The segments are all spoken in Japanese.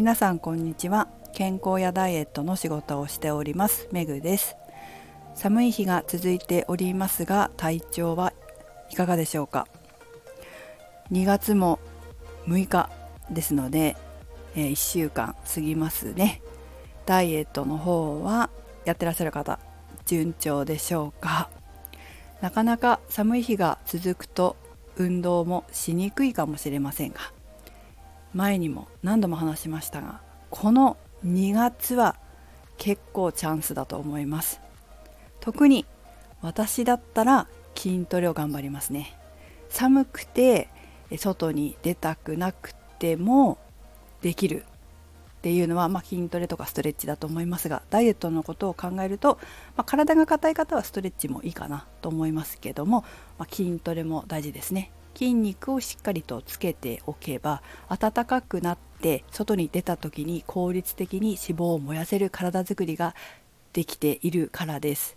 皆さんこんにちは。健康やダイエットの仕事をしております。めぐです。寒い日が続いておりますが体調はいかがでしょうか？2月も6日ですので、えー、1週間過ぎますね。ダイエットの方はやってらっしゃる方順調でしょうか？なかなか寒い日が続くと運動もしにくいかもしれませんが前にも何度も話しましたがこの2月は結構チャンスだと思います。特に私だったら筋トレを頑張りますね。寒くて外に出たくなくてもできるっていうのは、まあ、筋トレとかストレッチだと思いますがダイエットのことを考えると、まあ、体が硬い方はストレッチもいいかなと思いますけども、まあ、筋トレも大事ですね。筋肉をしっかりとつけておけば暖かくなって外に出た時に効率的に脂肪を燃やせる体づくりができているからです。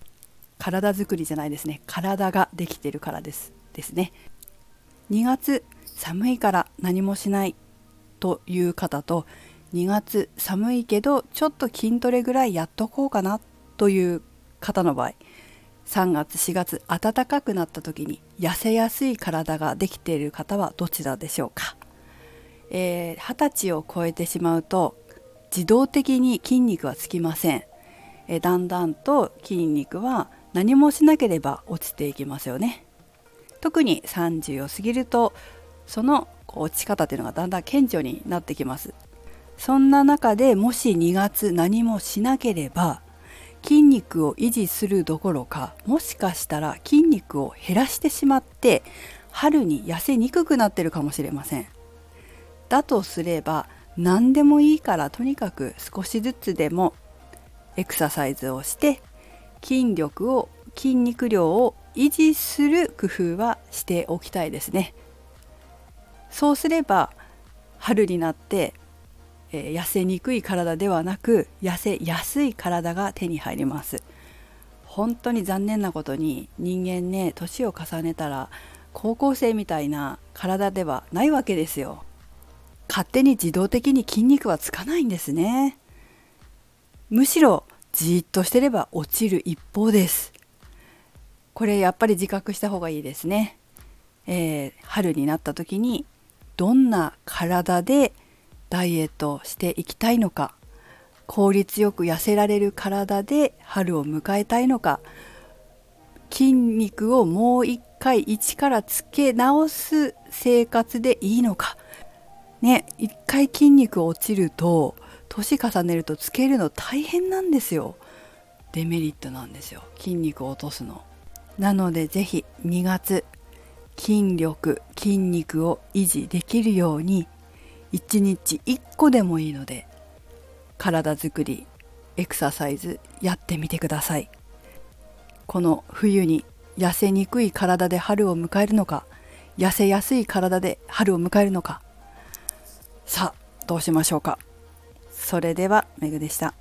体づくりじゃないですね。体ができてるからです。ですね。2月寒いから何もしないという方と2月寒いけどちょっと筋トレぐらいやっとこうかなという方の場合3月4月暖かくなった時に痩せやすい体ができている方はどちらでしょうか、えー、歳を超えてしまうと自動的に筋肉はつきません、えー、だんだんと筋肉は何もしなければ落ちていきますよね。特に30を過ぎるとその落ち方というのがだんだん顕著になってきます。そんな中でもし2月何もしなければ筋肉を維持するどころかもしかしたら筋肉を減らしてしまって春に痩せにくくなってるかもしれません。だとすれば何でもいいからとにかく少しずつでもエクササイズをして筋力を筋肉量を維持する工夫はしておきたいですね。そうすれば春になってえー、痩せにくい体ではなく痩せやすい体が手に入ります。本当に残念なことに人間ね年を重ねたら高校生みたいな体ではないわけですよ。勝手に自動的に筋肉はつかないんですね。むしろじっとしてれば落ちる一方です。これやっぱり自覚した方がいいですね、えー、春になった時にどんな体でダイエットしていきたいのか効率よく痩せられる体で春を迎えたいのか筋肉をもう一回一からつけ直す生活でいいのか。ね一回筋肉落ちると年重ねるとつけるの大変なんですよ。デメリットなんですよ筋肉を落とすの。なので是非2月筋力筋肉を維持できるように1日1個でもいいので体づくりエクササイズやってみてください。この冬に痩せにくい体で春を迎えるのか痩せやすい体で春を迎えるのか。さあどうしましょうか。それではめぐでした。